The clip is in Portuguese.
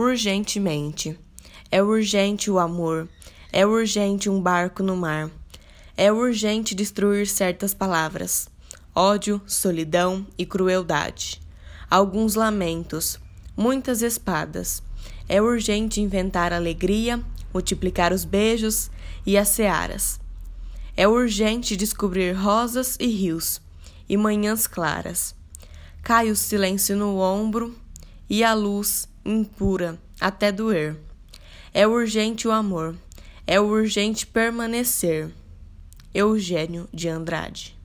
urgentemente. É urgente o amor, é urgente um barco no mar. É urgente destruir certas palavras: ódio, solidão e crueldade. Alguns lamentos, muitas espadas. É urgente inventar alegria, multiplicar os beijos e as searas. É urgente descobrir rosas e rios e manhãs claras. Cai o silêncio no ombro e a luz impura até doer. É urgente o amor, é urgente permanecer. Eugênio de Andrade